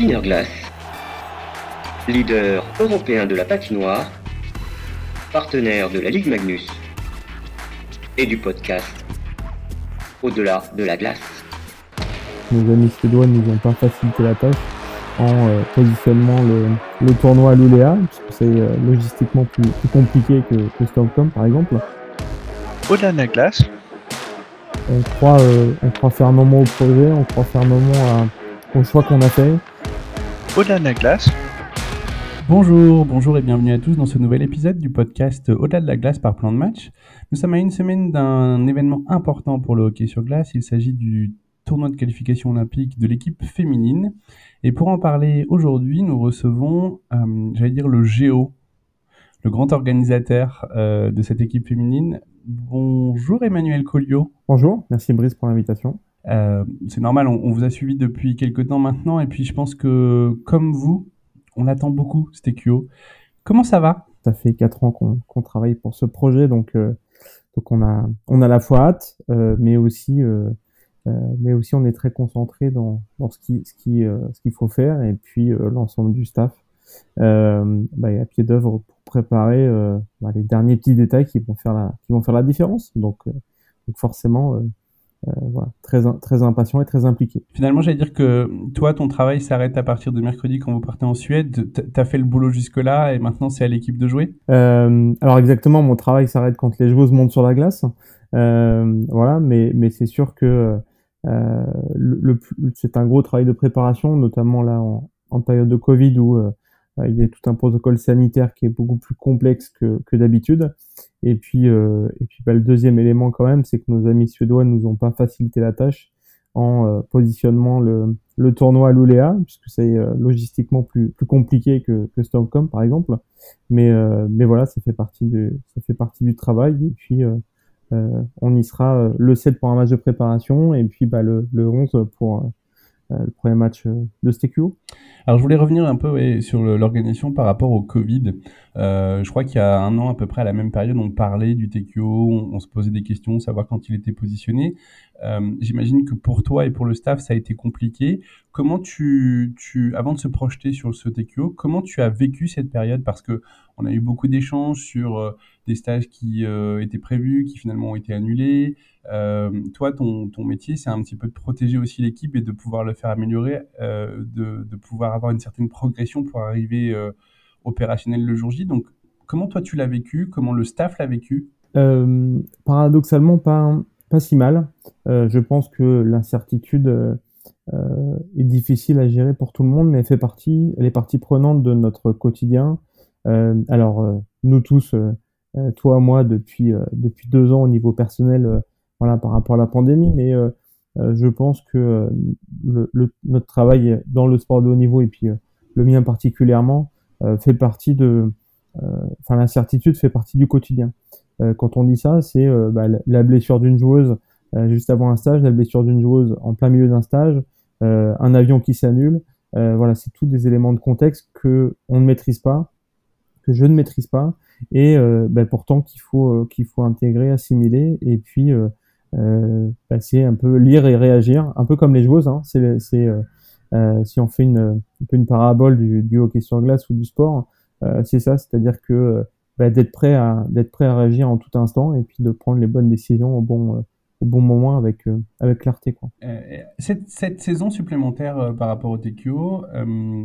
Glass, leader européen de la patinoire, partenaire de la Ligue Magnus et du podcast Au-delà de la glace. Nos amis suédois nous ont pas facilité la tâche en euh, positionnement le, tournoi à l'Uléa, puisque c'est euh, logistiquement plus, compliqué que, que Stockholm par exemple. Au-delà de la glace, on croit, euh, on croit fermement au projet, on croit fermement au choix qu'on a fait. Au-delà de la glace. Bonjour, bonjour et bienvenue à tous dans ce nouvel épisode du podcast Au-delà de la glace par plan de match. Nous sommes à une semaine d'un événement important pour le hockey sur glace. Il s'agit du tournoi de qualification olympique de l'équipe féminine. Et pour en parler aujourd'hui, nous recevons, euh, j'allais dire, le Géo, le grand organisateur euh, de cette équipe féminine. Bonjour Emmanuel Collio. Bonjour, merci Brice pour l'invitation. Euh, c'est normal, on, vous a suivi depuis quelques temps maintenant, et puis je pense que, comme vous, on attend beaucoup Stekio. Comment ça va? Ça fait quatre ans qu'on travaille pour ce projet, donc, euh, donc on, a, on a la fois hâte, euh, mais, aussi, mais aussi on est très concentré dans, dans ce qu'il ce qui, ce qu'il faut faire, et puis l'ensemble du staff bah, est à pied d'œuvre préparer euh, bah, les derniers petits détails qui vont faire la, qui vont faire la différence. Donc, euh, donc forcément, euh, voilà, très, très impatient et très impliqué. Finalement, j'allais dire que toi, ton travail s'arrête à partir de mercredi quand vous partez en Suède. Tu as fait le boulot jusque-là et maintenant c'est à l'équipe de jouer? Euh, Alors exactement, mon travail s'arrête quand les joueuses montent sur la glace. Euh, voilà, mais, mais c'est sûr que euh, le, c'est un gros travail de préparation, notamment là en, en période de Covid où euh, il y a tout un protocole sanitaire qui est beaucoup plus complexe que, que d'habitude. Et puis, euh, et puis bah, le deuxième élément quand même, c'est que nos amis suédois nous ont pas facilité la tâche en euh, positionnement le, le tournoi à l'Uléa, puisque c'est euh, logistiquement plus, plus compliqué que, que Stockholm par exemple. Mais, mais voilà, ça fait partie du, ça fait partie du travail. Et puis on y sera le 7 pour un match de préparation et puis bah, le, le 11 pour le premier match de Stekio. Alors je voulais revenir un peu sur l'organisation par rapport au Covid. Euh, je crois qu'il y a un an à peu près à la même période, on parlait du TQO, on, se posait des questions, savoir quand il était positionné. Euh, J'imagine que pour toi et pour le staff, ça a été compliqué. Comment tu, tu, avant de se projeter sur ce TQO, comment tu as vécu cette période? Parce que on a eu beaucoup d'échanges sur euh, des stages qui euh, étaient prévus, qui finalement ont été annulés. Toi, ton, ton métier, c'est un petit peu de protéger aussi l'équipe et de pouvoir le faire améliorer, de, de, pouvoir avoir une certaine progression pour arriver opérationnel le jour J. Donc, comment toi tu l'as vécu? Comment le staff l'a vécu? Paradoxalement, pas, pas si mal. je pense que l'incertitude est difficile à gérer pour tout le monde, mais elle fait partie, elle est partie prenante de notre quotidien. Euh, alors, euh, nous tous, euh, toi, moi, depuis, depuis deux ans au niveau personnel, voilà, par rapport à la pandémie, mais je pense que le, notre travail dans le sport de haut niveau et puis le mien particulièrement fait partie de, enfin l'incertitude fait partie du quotidien. Quand on dit ça, c'est bah, la blessure d'une joueuse juste avant un stage, la blessure d'une joueuse en plein milieu d'un stage, un avion qui s'annule. voilà, c'est tous des éléments de contexte que on ne maîtrise pas que je ne maîtrise pas et euh, bah, pourtant qu'il faut euh, qu'il faut intégrer, assimiler et puis euh, euh, bah, c'est un peu lire et réagir, un peu comme les joueuses. Hein. C'est c'est euh, si on fait une un peu une parabole du, du, hockey sur glace ou du sport, c'est ça, c'est-à-dire que bah, d'être prêt à d'être prêt à réagir en tout instant et puis de prendre les bonnes décisions au bon au bon moment avec, euh, avec clarté. Quoi. Euh, cette, cette, saison supplémentaire euh, par rapport au TQO,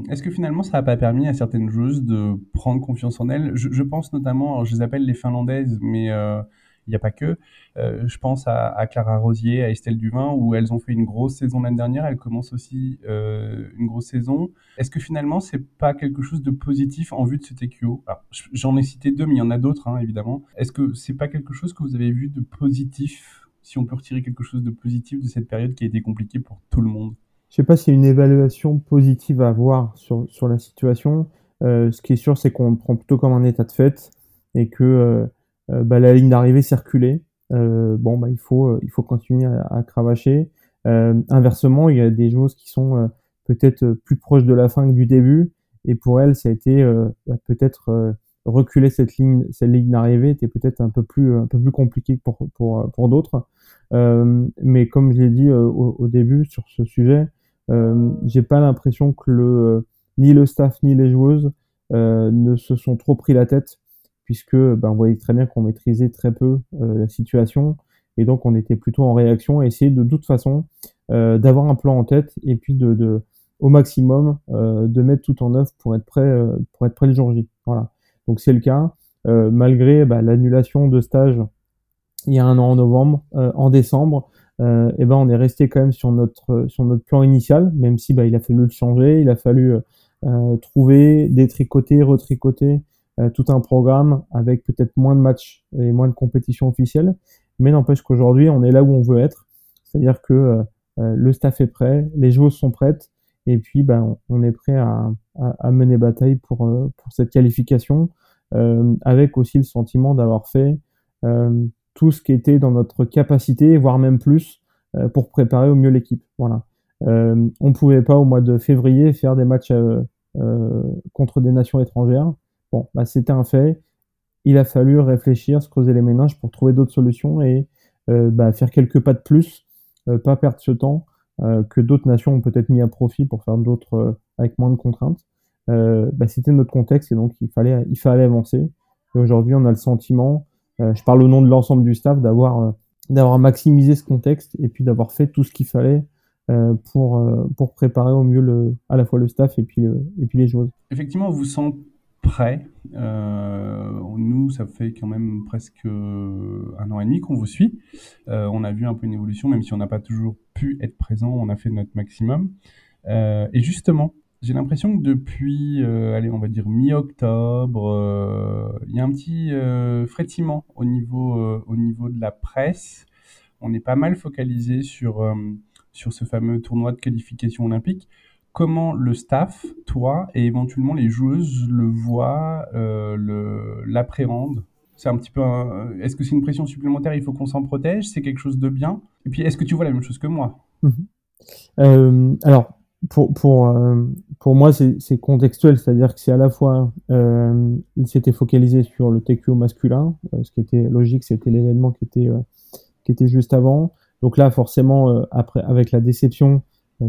est-ce que finalement ça n'a pas permis à certaines joueuses de prendre confiance en elles? Je, je, pense notamment, je les appelle les Finlandaises, mais n'y a pas que. je pense à, Clara Rosier, à Estelle Duvin, où elles ont fait une grosse saison l'année dernière. Elles commencent aussi une grosse saison. Est-ce que finalement, c'est pas quelque chose de positif en vue de ce TQO J'en ai cité deux, mais il y en a d'autres, hein, évidemment. Est-ce que c'est pas quelque chose que vous avez vu de positif si on peut retirer quelque chose de positif de cette période qui a été compliquée pour tout le monde? Je sais pas s'il y une évaluation positive à avoir sur, sur la situation. Euh, ce qui est sûr, c'est qu'on prend plutôt comme un état de fait et que euh, euh bah, la ligne d'arrivée circulait. Euh, bon, bah, il faut euh, il faut continuer à, à cravacher. inversement, il y a des choses qui sont peut-être plus proches de la fin que du début, et pour elles, ça a été bah, peut-être reculer cette ligne, cette ligne d'arrivée était peut-être un peu plus un peu plus compliqué pour pour pour d'autres. Euh, mais comme je l'ai dit euh, au, au, début sur ce sujet, j'ai pas l'impression que le ni le staff ni les joueuses ne se sont trop pris la tête puisque ben, on voyait très bien qu'on maîtrisait très peu la situation et donc on était plutôt en réaction à essayer de, toute façon d'avoir un plan en tête et puis de, de au maximum de mettre tout en œuvre pour être prêt pour être prêt le jour J. Voilà. Donc c'est le cas. Euh, malgré bah, l'annulation de stage il y a un an en novembre, euh, en décembre, euh, ben on est resté quand même sur notre sur notre plan initial, même si bah, il a fallu le changer, il a fallu trouver, détricoter, retricoter tout un programme avec peut-être moins de matchs et moins de compétitions officielles, mais n'empêche qu'aujourd'hui on est là où on veut être, c'est-à-dire que le staff est prêt, les joueurs sont prêtes, et puis ben, on est prêt à, mener bataille pour, pour cette qualification. Euh, avec aussi le sentiment d'avoir fait euh, tout ce qui était dans notre capacité, voire même plus, euh, pour préparer au mieux l'équipe. Voilà. on ne pouvait pas au mois de février faire des matchs contre des nations étrangères. Bon, bah, c'était un fait. Il a fallu réfléchir, se creuser les méninges pour trouver d'autres solutions et bah, faire quelques pas de plus, pas perdre ce temps que d'autres nations ont peut-être mis à profit pour faire d'autres avec moins de contraintes. Euh, bah, c'était notre contexte et donc il fallait, avancer. Et aujourd'hui, on a le sentiment, euh, je parle au nom de l'ensemble du staff, d'avoir euh, d'avoir maximisé ce contexte et puis d'avoir fait tout ce qu'il fallait pour, pour préparer au mieux à la fois le staff et puis, et puis les joueurs. Effectivement, vous sent prêt. nous, ça fait quand même presque un an et demi qu'on vous suit. on a vu un peu une évolution, même si on n'a pas toujours pu être présent, on a fait notre maximum. et justement, j'ai l'impression que depuis, euh, allez, on va dire mi-octobre, euh, il y a un petit euh, frétiment au niveau, au niveau de la presse. On est pas mal focalisé sur, sur ce fameux tournoi de qualification olympique. Comment le staff, toi et éventuellement les joueuses le voient, le, l'appréhendent C'est un petit peu. est-ce que c'est une pression supplémentaire Il faut qu'on s'en protège C'est quelque chose de bien? Et puis, est-ce que tu vois la même chose que moi? Mmh Alors, pour, pour, euh, pour moi, c'est contextuel, c'est-à-dire que c'est à la fois, euh, il s'était focalisé sur le TQO masculin, euh, ce qui était logique, c'était l'événement qui était euh, qui était juste avant. Donc là, forcément, après, avec la déception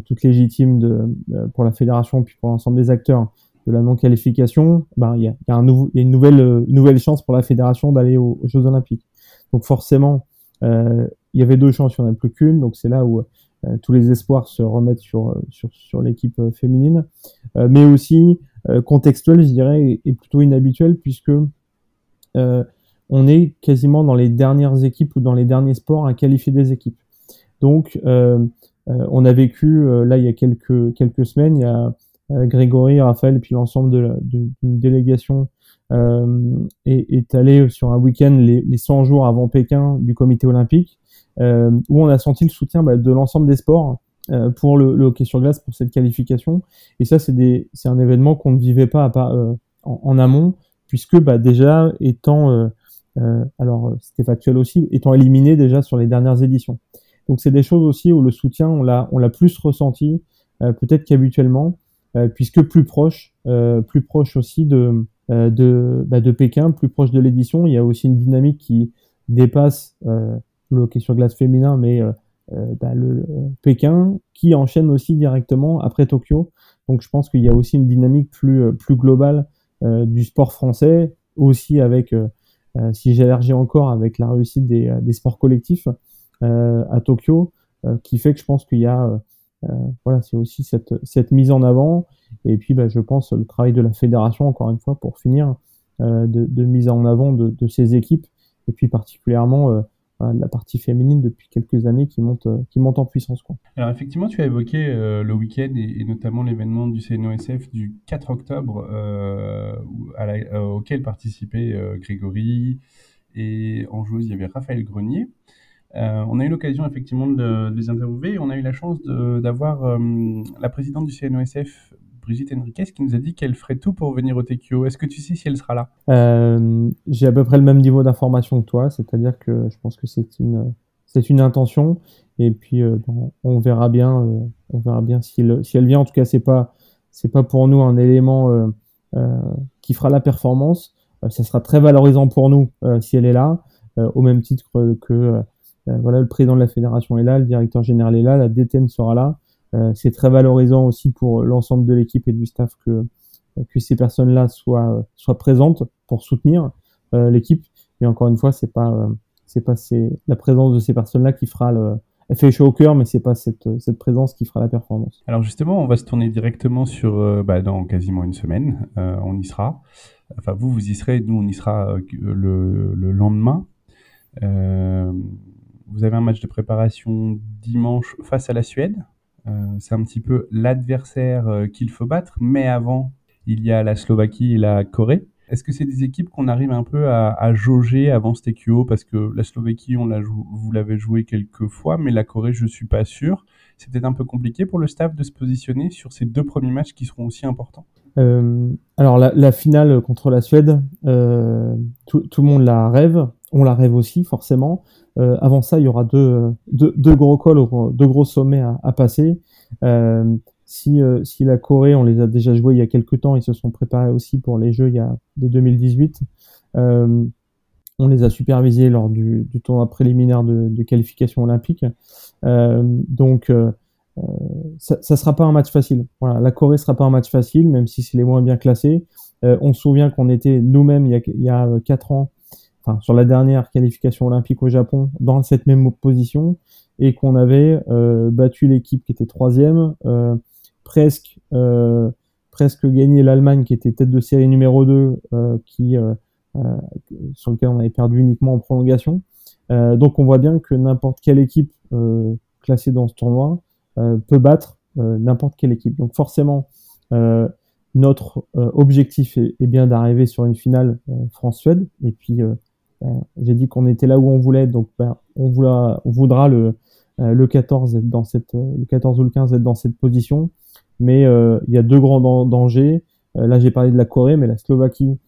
toute légitime de, pour la fédération puis pour l'ensemble des acteurs de la non-qualification, ben il y a, une nouvelle chance pour la fédération d'aller aux, Jeux Olympiques. Donc forcément, il y avait deux chances, il n'y en a plus qu'une. Donc c'est là où euh, tous les espoirs se remettent sur, euh, l'équipe euh, féminine, mais aussi contextuel, je dirais, et plutôt inhabituel puisque on est quasiment dans les dernières équipes ou dans les derniers sports à qualifier des équipes. Donc, on a vécu là il y a quelques quelques semaines, il y a Grégory, Raphaël puis l'ensemble d'une délégation euh, est, allé sur un week-end les, les 100 jours avant Pékin du comité olympique euh, où on a senti le soutien bah, de l'ensemble des sports euh, pour le, hockey sur glace pour cette qualification. Et ça, c'est un événement qu'on ne vivait pas euh, en, amont, puisque bah, déjà étant, alors c'était factuel aussi, étant éliminé déjà sur les dernières éditions. Donc c'est des choses aussi où le soutien, on l'a, plus ressenti peut-être qu'habituellement, puisque plus proche, proche aussi bah, de Pékin, plus proche de l'édition. Il y a aussi une dynamique qui dépasse euh, le hockey sur glace féminin, mais euh, euh, bah, le, Pékin, qui enchaîne aussi directement après Tokyo. Donc je pense qu'il y a aussi une dynamique plus, euh, globale du sport français, aussi avec, si j'élargis encore, avec la réussite des sports collectifs à Tokyo, qui fait que je pense qu'il y a, voilà, c'est aussi cette, cette mise en avant. Et puis, bah, je pense le travail de la fédération, encore une fois, pour finir, de, de, mise en avant de, de ces équipes, et puis particulièrement la partie féminine depuis quelques années qui monte, euh, qui monte en puissance. Quoi. Alors effectivement, tu as évoqué euh, le week-end et, notamment l'événement du CNOSF du 4 octobre euh, à auquel participaient Grégory et en joueuse, il y avait Raphaël Grenier. On a eu l'occasion effectivement de, les interviewer. On a eu la chance d'avoir la présidente du CNOSF, Brigitte Henriquez qui nous a dit qu'elle ferait tout pour venir au TQO. Est-ce que tu sais si elle sera là? Euh, J'ai à peu près le même niveau d'information que toi, c'est-à-dire que je pense que c'est une, une intention. Et puis euh, on verra bien, euh, on verra bien si, si elle vient. En tout cas, c'est pas, pas pour nous un élément qui fera la performance. ça sera très valorisant pour nous si elle est là, au même titre que voilà le président de la fédération est là, le directeur général est là, la DTN sera là. c'est très valorisant aussi pour l'ensemble de l'équipe et du staff que que ces personnes-là soient soient présentes pour soutenir l'équipe. Et encore une fois, c'est pas c'est pas la présence de ces personnes-là qui fera le elle fait chaud au cœur, mais c'est pas cette, cette présence qui fera la performance. Alors justement, on va se tourner directement sur euh, bah, dans quasiment une semaine. Euh, on y sera. Enfin, vous, vous y serez. Nous, on y sera euh, le, le, lendemain. Vous avez un match de préparation dimanche face à la Suède. c'est un petit peu l'adversaire qu'il faut battre. Mais avant, il y a la Slovaquie et la Corée. Est-ce que c'est des équipes qu'on arrive un peu à, jauger avant ce TQO Parce que la Slovaquie, on l'a vous l'avez joué quelques fois, mais la Corée, je ne suis pas sûr. C'est peut-être un peu compliqué pour le staff de se positionner sur ces deux premiers matchs qui seront aussi importants. Euh, alors la, finale contre la Suède, euh, tout, le monde la rêve, on la rêve aussi forcément. Euh, avant ça, il y aura deux, deux, gros cols, deux gros sommets à, passer. Si, euh, si la Corée, on les a déjà joués il y a quelques temps, ils se sont préparés aussi pour les Jeux il y a, de 2018. Euh, on les a supervisés lors du, tournoi préliminaire de, qualification olympique. Euh, donc, euh, euh, ça, ça sera pas un match facile. Voilà, la Corée sera pas un match facile, même si c'est les moins bien classés. on se souvient qu'on était nous-mêmes il y a, il y a quatre ans, enfin sur la dernière qualification olympique au Japon, dans cette même position, et qu'on avait battu l'équipe qui était troisième. Euh, presque euh, presque gagné l'Allemagne qui était tête de série numéro 2 euh, qui euh, sur lequel on avait perdu uniquement en prolongation. donc on voit bien que n'importe quelle équipe classée dans ce tournoi peut battre n'importe quelle équipe. Donc forcément, notre objectif est, bien d'arriver sur une finale France-Suède. Et puis, ben, j'ai dit qu'on était là où on voulait, donc ben, on, voudra, on voudra le, le 14 être dans cette, le 14 ou le 15 être dans cette position mais euh, il y a deux grands dangers. Euh, là, j'ai parlé de la Corée, mais la Slovaquie,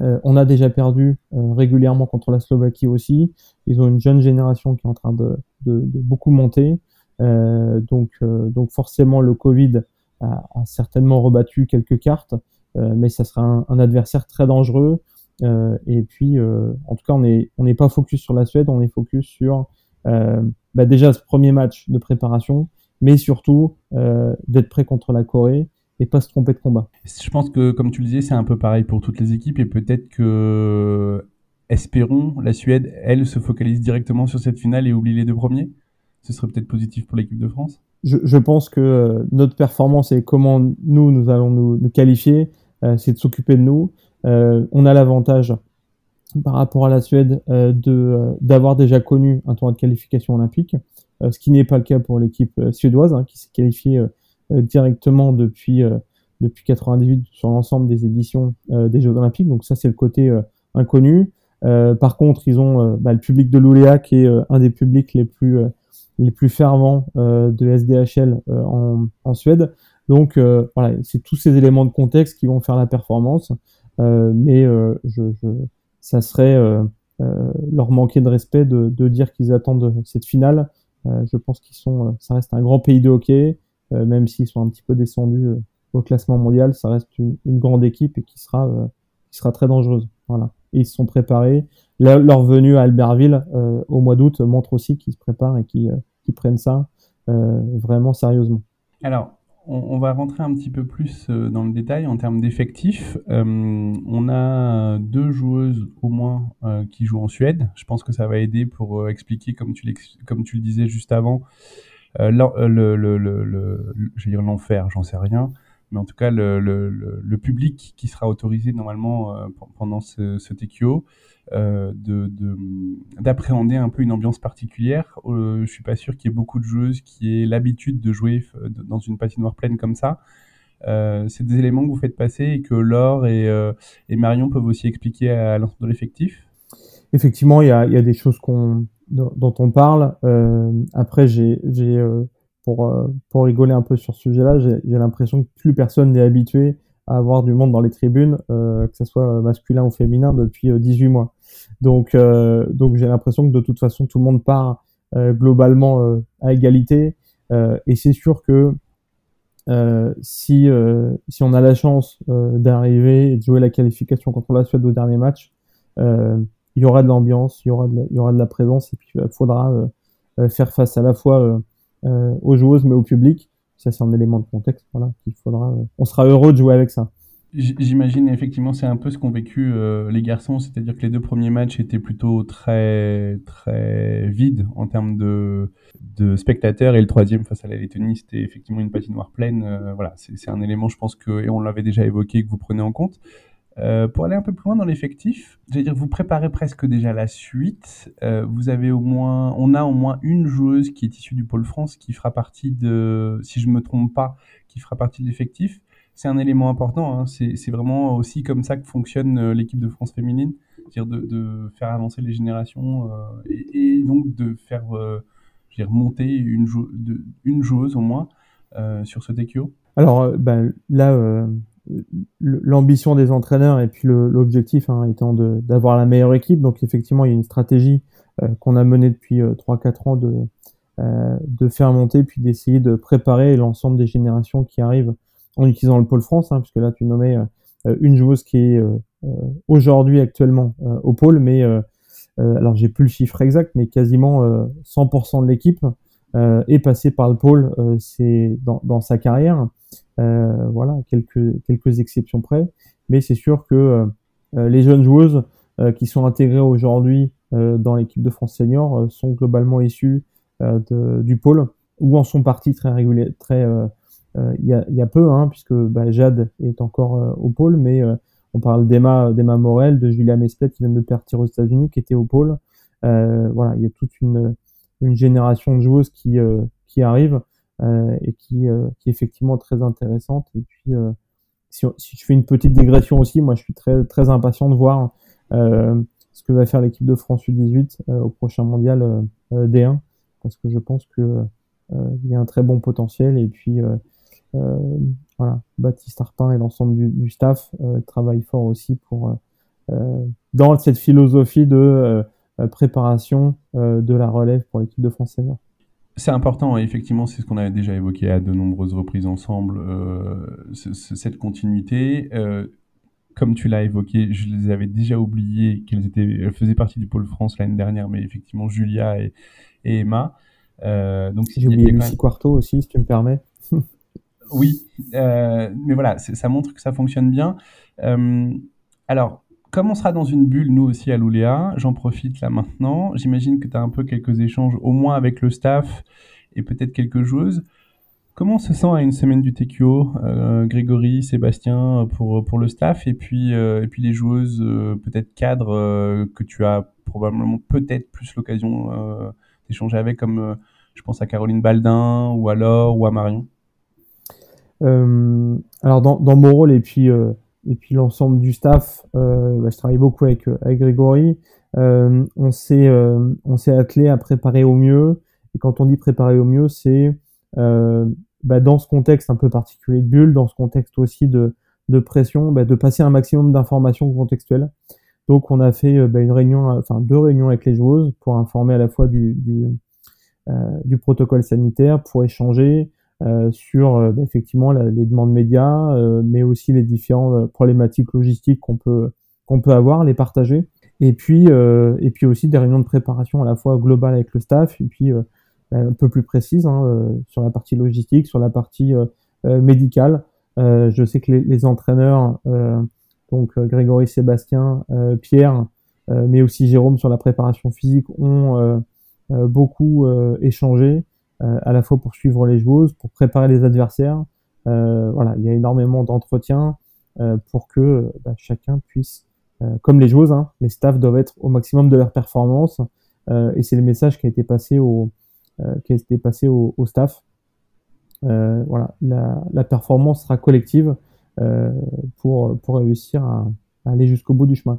euh, on a déjà perdu régulièrement contre la Slovaquie aussi. Ils ont une jeune génération qui est en train de, de, de beaucoup monter. donc, donc forcément, le Covid a, a, certainement rebattu quelques cartes, mais ça sera un, un adversaire très dangereux. Et puis, en tout cas, on n'est on pas focus sur la Suède, on est focus sur bah déjà ce premier match de préparation mais surtout euh, d'être prêt contre la Corée et pas se tromper de combat. Je pense que, comme tu le disais, c'est un peu pareil pour toutes les équipes et peut-être que, espérons, la Suède, elle, se focalise directement sur cette finale et oublie les deux premiers. Ce serait peut-être positif pour l'équipe de France. Je, je, pense que euh, notre performance et comment nous, nous allons nous, nous qualifier, euh, c'est de s'occuper de nous. Euh, on a l'avantage par rapport à la Suède de d'avoir déjà connu un tournoi de qualification olympique. Euh, ce qui n'est pas le cas pour l'équipe euh, suédoise, hein, qui s'est qualifiée euh, directement depuis depuis 98 sur l'ensemble des éditions des Jeux Olympiques. Donc ça, c'est le côté inconnu. par contre, ils ont bah, le public de l'Ouléa, qui est un des publics les plus les plus fervents de SDHL en, en, Suède. Donc voilà, c'est tous ces éléments de contexte qui vont faire la performance. Mais je, je, ça serait leur manquer de respect de, de dire qu'ils attendent cette finale euh, je pense qu'ils sont, euh, ça reste un grand pays de hockey, euh, même s'ils sont un petit peu descendus au classement mondial, ça reste une, grande équipe et qui sera, qui sera très dangereuse. Voilà. Et ils se sont préparés. leur venue à Albertville au mois d'août montre aussi qu'ils se préparent et qu'ils prennent ça vraiment sérieusement. Alors, on, va rentrer un petit peu plus euh, dans le détail en termes d'effectifs. Euh, on a deux joueuses au moins euh, qui jouent en Suède. Je pense que ça va aider pour expliquer, comme tu, le disais juste avant, le, le, je l'enfer, j'en sais rien, mais en tout cas le, public qui sera autorisé normalement pendant ce, ce TQO euh, d'appréhender un peu une ambiance particulière. Euh, je suis pas sûr qu'il y ait beaucoup de joueuses qui aient l'habitude de jouer euh, dans une patinoire pleine comme ça. Euh, c'est des éléments que vous faites passer et que Laure et, et Marion peuvent aussi expliquer à l'ensemble de l'effectif. Effectivement, il y a, y a, des choses qu'on dont on parle. après, j'ai pour pour rigoler un peu sur ce sujet-là, j'ai l'impression que plus personne n'est habitué à avoir du monde dans les tribunes, euh, que ce soit masculin ou féminin, depuis 18 mois. Donc, euh, j'ai l'impression que de toute façon, tout le monde part euh, globalement à égalité. et c'est sûr que si, on a la chance d'arriver et de jouer la qualification contre la Suède au dernier match, il y aura de l'ambiance, il y aura de la présence et puis il faudra faire face à la fois aux joueuses mais au public. ça c'est un élément de contexte, voilà, qu'il faudra. on sera heureux de jouer avec ça. J'imagine effectivement c'est un peu ce qu'ont vécu les garçons, c'est-à-dire que les deux premiers matchs étaient plutôt très très vides en termes de, de spectateurs et le troisième face à la Lettonie c'était effectivement une patinoire pleine. voilà, c'est un élément je pense que et on l'avait déjà évoqué que vous prenez en compte. Euh, pour aller un peu plus loin dans l'effectif, dire, vous préparez presque déjà la suite. Euh, vous avez au moins, on a au moins une joueuse qui est issue du pôle France qui fera partie de, si je me trompe pas, qui fera partie de l'effectif. C'est un élément important. Hein. C'est vraiment aussi comme ça que fonctionne euh, l'équipe de France féminine, c'est-à-dire de, faire avancer les générations et, donc de faire, dire, monter une, joueuse au moins sur ce TQO. Alors, ben, là l'ambition des entraîneurs et puis l'objectif hein, étant d'avoir la meilleure équipe. Donc effectivement, il y a une stratégie euh, qu'on a menée depuis euh, 3-4 ans de, euh, de faire monter puis d'essayer de préparer l'ensemble des générations qui arrivent en utilisant le pôle France, hein, puisque là tu nommais euh, une joueuse qui est aujourd'hui actuellement au pôle, mais alors j'ai plus le chiffre exact, mais quasiment 100% de l'équipe est passée par le pôle c'est dans, dans sa carrière. Euh, voilà, quelques, quelques exceptions près. Mais c'est sûr que euh, les jeunes joueuses euh, qui sont intégrées aujourd'hui dans l'équipe de France senior sont globalement issues du pôle ou en sont partis très réguliers, très il y, a, y, a, peu, hein, puisque bah, Jade est encore au pôle, mais on parle d'Emma, d'Emma Morel, de Julia Mesplet qui vient de partir aux États-Unis, qui était au pôle. voilà, il y a toute une, une génération de joueuses qui, qui arrivent euh, et qui, euh, qui est effectivement très intéressante. Et puis, euh, si, si, je fais une petite digression aussi, moi je suis très, très impatient de voir ce que va faire l'équipe de France U18 au prochain mondial D1, parce que je pense que il y a un très bon potentiel. Et puis, voilà, Baptiste Arpin et l'ensemble du, du, staff travaillent fort aussi pour dans cette philosophie de préparation de la relève pour l'équipe de France senior. C'est important, effectivement, c'est ce qu'on avait déjà évoqué à de nombreuses reprises ensemble, euh, cette continuité. Euh, comme tu l'as évoqué, je les avais déjà oubliées qu'elles étaient, faisaient partie du pôle France l'année dernière, mais effectivement Julia et, Emma. Euh, donc j'ai oublié Lucie Quarto aussi, si tu me permets. oui, euh, mais voilà, ça montre que ça fonctionne bien. Euh, alors, comme on sera dans une bulle, nous aussi à l'Ouléa, j'en profite là maintenant. J'imagine que tu as un peu quelques échanges, au moins avec le staff et peut-être quelques joueuses. Comment on se sent à une semaine du TQO, euh, Grégory, Sébastien, pour, pour le staff, et puis, euh, et puis les joueuses, euh, peut-être cadres, que tu as probablement peut-être plus l'occasion d'échanger avec, comme je pense à Caroline Baldin, ou à Laure, ou à Marion? Alors, dans, dans mon rôle, et puis et puis l'ensemble du staff, euh, bah, je travaille beaucoup avec, avec Grégory. Euh, on s'est euh, on s'est attelé à préparer au mieux. Et quand on dit préparer au mieux, c'est euh, bah, dans ce contexte un peu particulier de bulle, dans ce contexte aussi de, de pression, bah, de passer un maximum d'informations contextuelles. Donc on a fait bah, une réunion, enfin deux réunions avec les joueuses pour informer à la fois du, du, du protocole sanitaire, pour échanger, euh, sur euh, bah, effectivement les demandes médias, euh, mais aussi les différentes problématiques logistiques qu'on peut qu'on peut avoir, les partager. Et puis et puis aussi des réunions de préparation à la fois globale avec le staff et puis bah, un peu plus précises hein, sur la partie logistique, sur la partie médicale. je sais que les, les entraîneurs, donc Grégory, Sébastien, Pierre, mais aussi Jérôme sur la préparation physique ont beaucoup échangé euh, à la fois pour suivre les joueuses, pour préparer les adversaires. Euh, voilà, il y a énormément d'entretiens euh, pour que bah, chacun puisse, comme les joueuses, hein, les staffs doivent être au maximum de leur performance. et c'est le message qui a été passé au, qui a été passé au, staff. Euh, voilà, la, performance sera collective euh, pour, pour réussir à, aller jusqu'au bout du chemin.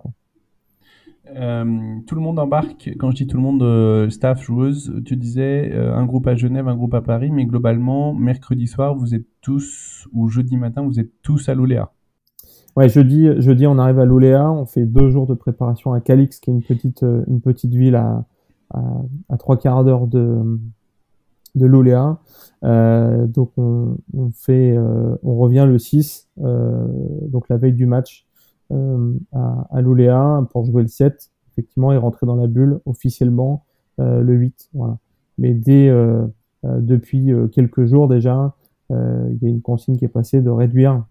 Euh, tout le monde embarque, quand je dis tout le monde, euh, staff, joueuse, tu disais euh, un groupe à Genève, un groupe à Paris, mais globalement, mercredi soir, vous êtes tous, ou jeudi matin, vous êtes tous à l'Oléa. Ouais, jeudi, jeudi, on arrive à l'Oléa, on fait deux jours de préparation à Calix, qui est une petite, une petite ville à, trois quarts d'heure de, de l'Oléa. donc on, fait, on revient le 6, donc la veille du match, à, à l'Oléa pour jouer le 7, effectivement, et rentrer dans la bulle officiellement euh, le 8. Voilà. Mais dès euh, depuis quelques jours déjà, il y a une consigne qui est passée de réduire,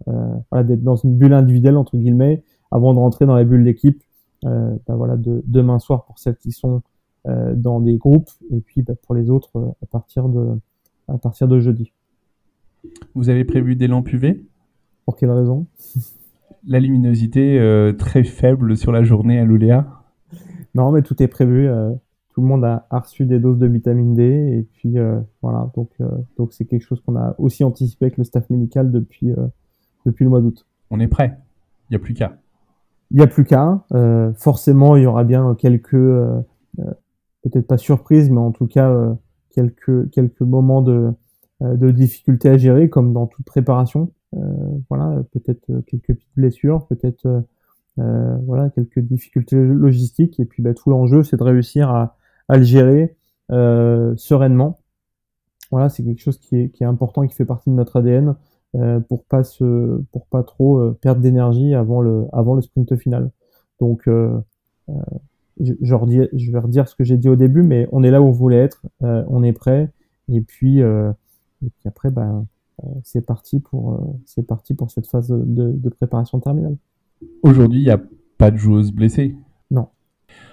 voilà, d'être dans une bulle individuelle entre guillemets avant de rentrer dans la bulle d'équipe. Ben voilà, de, demain soir pour celles qui sont dans des groupes et puis ben, pour les autres à partir de à partir de jeudi. Vous avez prévu des lampes UV Pour quelle raison? La luminosité euh, très faible sur la journée à l'Oléa Non, mais tout est prévu. Euh, tout le monde a, reçu des doses de vitamine D. Et puis euh, voilà, donc donc c'est quelque chose qu'on a aussi anticipé avec le staff médical depuis, depuis le mois d'août. On est prêt? Il n'y a plus qu'à. Il n'y a plus qu'à. forcément, il y aura bien quelques, peut-être pas surprises, mais en tout cas quelques, quelques moments de, de difficultés à gérer, comme dans toute préparation. Euh, voilà, peut-être euh, quelques petites blessures, peut-être voilà quelques difficultés logistiques. Et puis bah, tout l'enjeu, c'est de réussir à, le gérer sereinement. Voilà, c'est quelque chose qui est, important, qui fait partie de notre ADN. Euh, pour pas se, pour pas trop perdre d'énergie avant le, avant le sprint final. Donc, euh, je, je, vais redire ce que j'ai dit au début, mais on est là où on voulait être, on est prêt, et puis, et puis après, ben, euh, c'est parti pour euh, c'est parti pour cette phase de, de préparation terminale. Aujourd'hui, il n'y a pas de joueuse blessée. Non.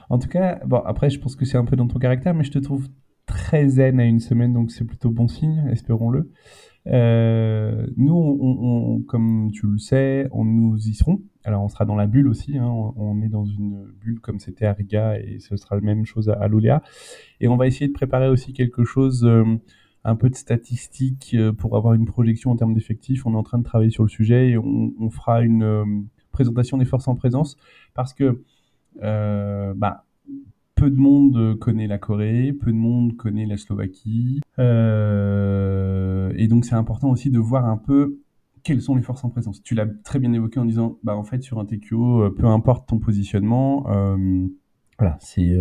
En tout cas, bon après, je pense que c'est un peu dans ton caractère, mais je te trouve très zen à une semaine, donc c'est plutôt bon signe, espérons-le. Euh, nous, on, comme tu le sais, on nous y serons. Alors, on sera dans la bulle aussi. Hein. On, est dans une bulle comme c'était à Riga et ce sera la même chose à, à l'Oléa. Et on va essayer de préparer aussi quelque chose un peu de statistiques euh, pour avoir une projection en termes d'effectifs. On est en train de travailler sur le sujet et on, fera une euh, présentation des forces en présence parce que euh, bah, peu de monde connaît la Corée, peu de monde connaît la Slovaquie. et donc c'est important aussi de voir un peu quelles sont les forces en présence. Tu l'as très bien évoqué en disant, bah en fait sur un TQO, peu importe ton positionnement, voilà, c'est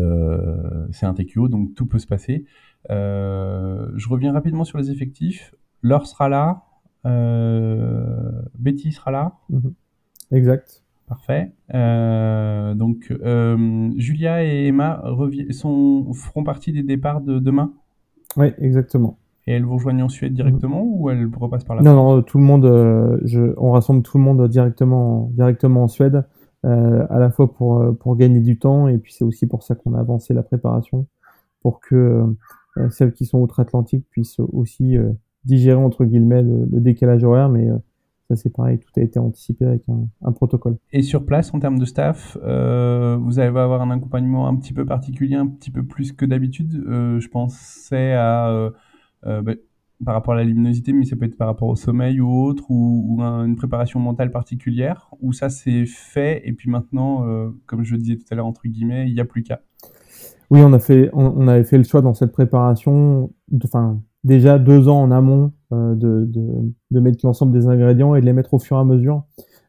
c'est un TQO, donc tout peut se passer. Euh, je reviens rapidement sur les effectifs. Laure sera là. Euh, Betty sera là. Mhm. Exact. Parfait. Euh, donc, Julia et Emma sont, feront partie des départs de demain? Oui, exactement. Et elles vous rejoignent en Suède directement ou elles repassent par là? Non, non, tout le monde, je, on rassemble tout le monde directement, directement en Suède, à la fois pour, pour gagner du temps et puis c'est aussi pour ça qu'on a avancé la préparation, pour que celles qui sont outre-Atlantique puissent aussi euh, digérer entre guillemets le, décalage horaire, mais euh, ça c'est pareil, tout a été anticipé avec un, protocole. Et sur place, en termes de staff, vous allez avoir un accompagnement un petit peu particulier, un petit peu plus que d'habitude. je pensais à bah, par rapport à la luminosité, mais ça peut être par rapport au sommeil ou autre, ou, une préparation mentale particulière, où ça c'est fait, et puis maintenant, comme je le disais tout à l'heure, entre guillemets, il n'y a plus qu'à. Oui, on a fait, on, avait fait le choix dans cette préparation, enfin déjà deux ans en amont euh, de, mettre l'ensemble des ingrédients et de les mettre au fur et à mesure.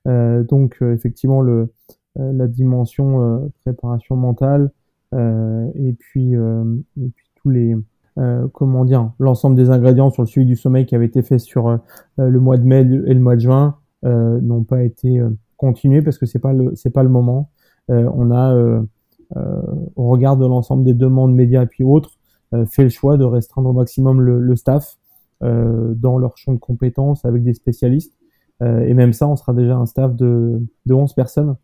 Euh, donc euh, effectivement la dimension préparation mentale et puis tous les comment dire l'ensemble des ingrédients sur le suivi du sommeil qui avait été fait sur le mois de mai et le mois de juin n'ont pas été continués parce que c'est pas le c'est pas le moment. on a au regard de l'ensemble des demandes médias et puis autres, euh, fait le choix de restreindre au maximum le, le staff euh, dans leur champ de compétences avec des spécialistes. et même ça, on sera déjà un staff de, de 11 personnes.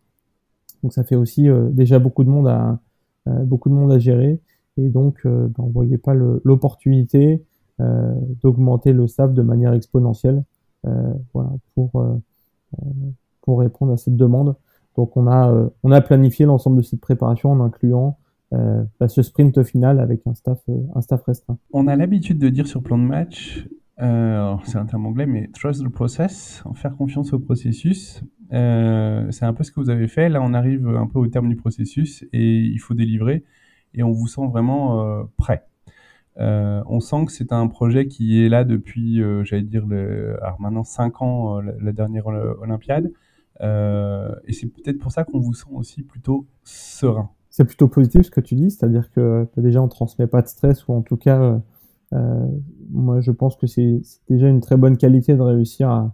Donc ça fait aussi déjà beaucoup de monde à, beaucoup de monde à gérer. Et donc, ben, on ne voyait pas l'opportunité d'augmenter le staff de manière exponentielle voilà, pour, pour répondre à cette demande. Donc on a, euh, on a planifié l'ensemble de cette préparation en incluant euh, bah, ce sprint final avec un staff, euh, un staff restreint. On a l'habitude de dire sur plan de match, c'est un terme anglais, mais trust the process, faire confiance au processus. C'est un peu ce que vous avez fait. Là, on arrive un peu au terme du processus et il faut délivrer. Et on vous sent vraiment prêt. on sent que c'est un projet qui est là depuis, j'allais dire, maintenant 5 ans, la dernière Olympiade. Euh, et c'est peut-être pour ça qu'on vous sent aussi plutôt serein. C'est plutôt positif ce que tu dis, c'est-à-dire que déjà on transmet pas de stress ou en tout cas, euh, euh moi je pense que c'est déjà une très bonne qualité de réussir à,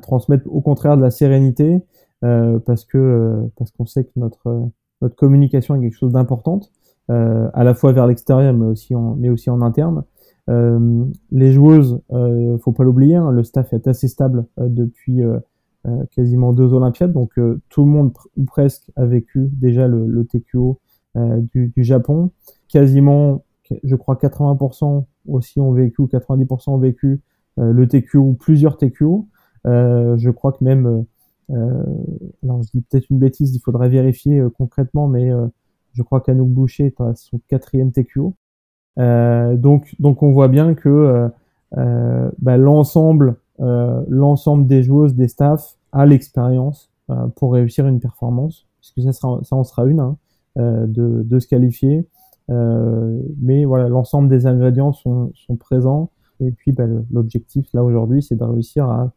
transmettre au contraire de la sérénité parce que parce qu'on sait que notre notre communication est quelque chose d'importante à la fois vers l'extérieur mais aussi en mais aussi en interne les joueuses, faut pas l'oublier, hein, le staff est assez stable depuis quasiment deux Olympiades, donc tout le monde ou presque a vécu déjà le, le TQO du, du, Japon. Quasiment, je crois 80% aussi ont vécu, 90% ont vécu le TQO ou plusieurs TQO. je crois que même euh, alors je dis peut-être une bêtise, il faudrait vérifier euh, concrètement, mais euh, je crois qu'Anouk Boucher est à son quatrième TQO. donc, donc on voit bien que bah, l'ensemble, l'ensemble des joueuses, des staffs a l'expérience pour réussir une performance, puisque ça, sera, ça en sera une, hein, de, de se qualifier. mais voilà, l'ensemble des ingrédients sont, sont présents. Et puis bah, l'objectif là aujourd'hui, c'est de réussir à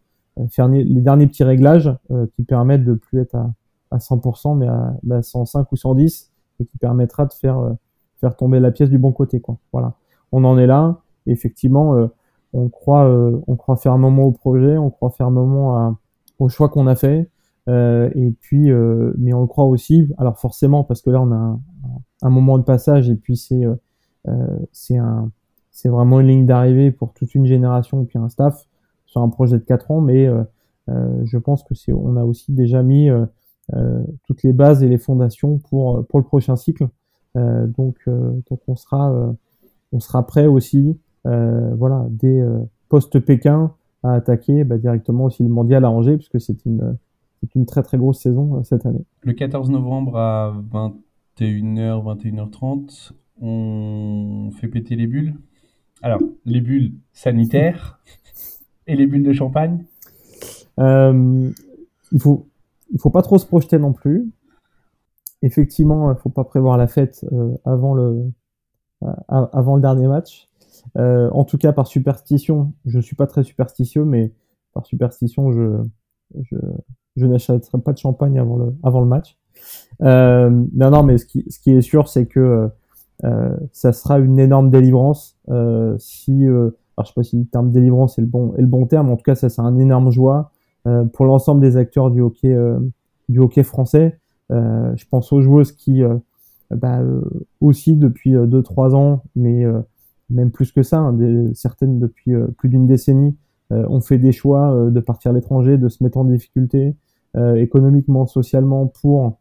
faire les derniers petits réglages euh, qui permettent de plus être à, à 100%, mais à, 105 bah, ou 110, et qui permettra de faire, euh, faire tomber la pièce du bon côté. Quoi. Voilà. On en est là. Effectivement, euh, on, croit, on croit fermement au projet, on croit fermement à, au choix qu'on a fait. et puis, mais on croit aussi, alors forcément, parce que là, on a un, un moment de passage, et puis c'est c'est un, c'est vraiment une ligne d'arrivée pour toute une génération et puis un staff sur un projet de 4 ans, mais euh, euh, je pense que c'est, on a aussi déjà mis euh, toutes les bases et les fondations pour pour le prochain cycle. donc donc on sera on sera prêt aussi, voilà, dès post-Pékin à attaquer bah, directement aussi le mondial à Angers, puisque c'est une, c'est une très très grosse saison cette année. Le 14 novembre à 21h, 21h30, on fait péter les bulles. Alors, les bulles sanitaires, et les bulles de champagne euh, Il faut, il faut pas trop se projeter non plus. Effectivement, il faut pas prévoir la fête euh, avant le, euh, avant le dernier match. En tout cas, par superstition, je suis pas très superstitieux, mais par superstition, je, je, je n'achèterai pas de champagne avant le, avant le match. Euh, non, non, mais ce qui, ce qui est sûr, c'est que euh, ça sera une énorme délivrance euh, si alors je sais pas si le terme délivrance est le bon est le bon terme. En tout cas, ça c'est un énorme joie euh, pour l'ensemble des acteurs du hockey euh, du hockey français. Euh, je pense aux joueuses qui bah, aussi depuis 2-3 ans, mais même plus que ça, hein, des, certaines depuis plus d'une décennie, ont fait des choix de partir à l'étranger, de se mettre en difficulté économiquement, socialement pour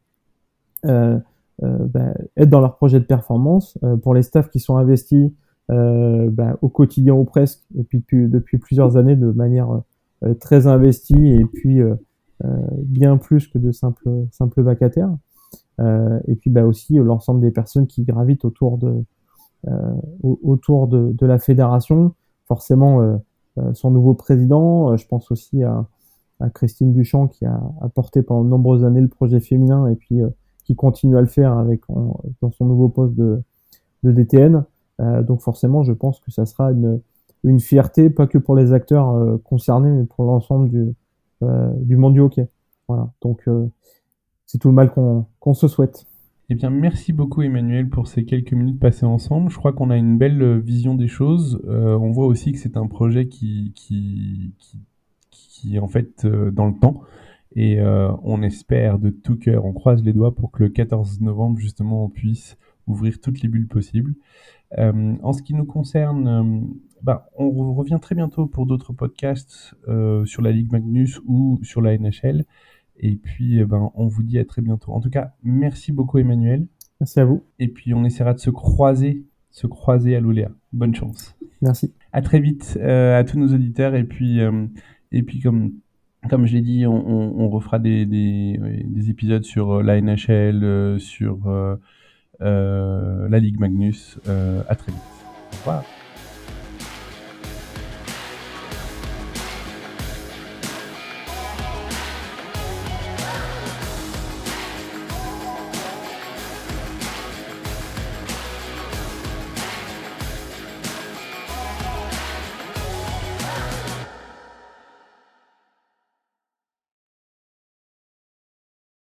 bah, être dans leur projet de performance. pour les staffs qui sont investis euh, bah, au quotidien ou presque, et puis depuis, depuis plusieurs années de manière euh, très investie et puis euh, bien plus que de simples, simples vacataires. et puis bah, aussi l'ensemble des personnes qui gravitent autour de, autour de, de, la fédération. Forcément, son nouveau président, je pense aussi à, à Christine Duchamp qui a, a, porté pendant de nombreuses années le projet féminin et puis qui continue à le faire avec dans son nouveau poste de, de DTN. Euh, donc forcément, je pense que ça sera une, une fierté, pas que pour les acteurs euh, concernés, mais pour l'ensemble du, euh, du monde du hockey. Voilà. Donc c'est tout le mal qu'on se souhaite. Eh bien, merci beaucoup Emmanuel pour ces quelques minutes passées ensemble. Je crois qu'on a une belle vision des choses. Euh, on voit aussi que c'est un projet qui, qui, qui, qui, est en fait euh, dans le temps. Et euh, on espère de tout cœur, on croise les doigts pour que le 14 novembre, justement, on puisse ouvrir toutes les bulles possibles. Euh, en ce qui nous concerne, euh, bah, on revient très bientôt pour d'autres podcasts euh, sur la Ligue Magnus ou sur la NHL. Et puis, eh ben, on vous dit à très bientôt. En tout cas, merci beaucoup Emmanuel. Merci à vous. Et puis, on essaiera de se croiser, se croiser à l'Oléa. Bonne chance. Merci. À très vite à tous nos auditeurs. Et puis, et puis comme, comme je l'ai dit, on, on, refera des, des, des, épisodes sur la NHL, sur euh, la Ligue Magnus. Euh, à très vite. Au revoir.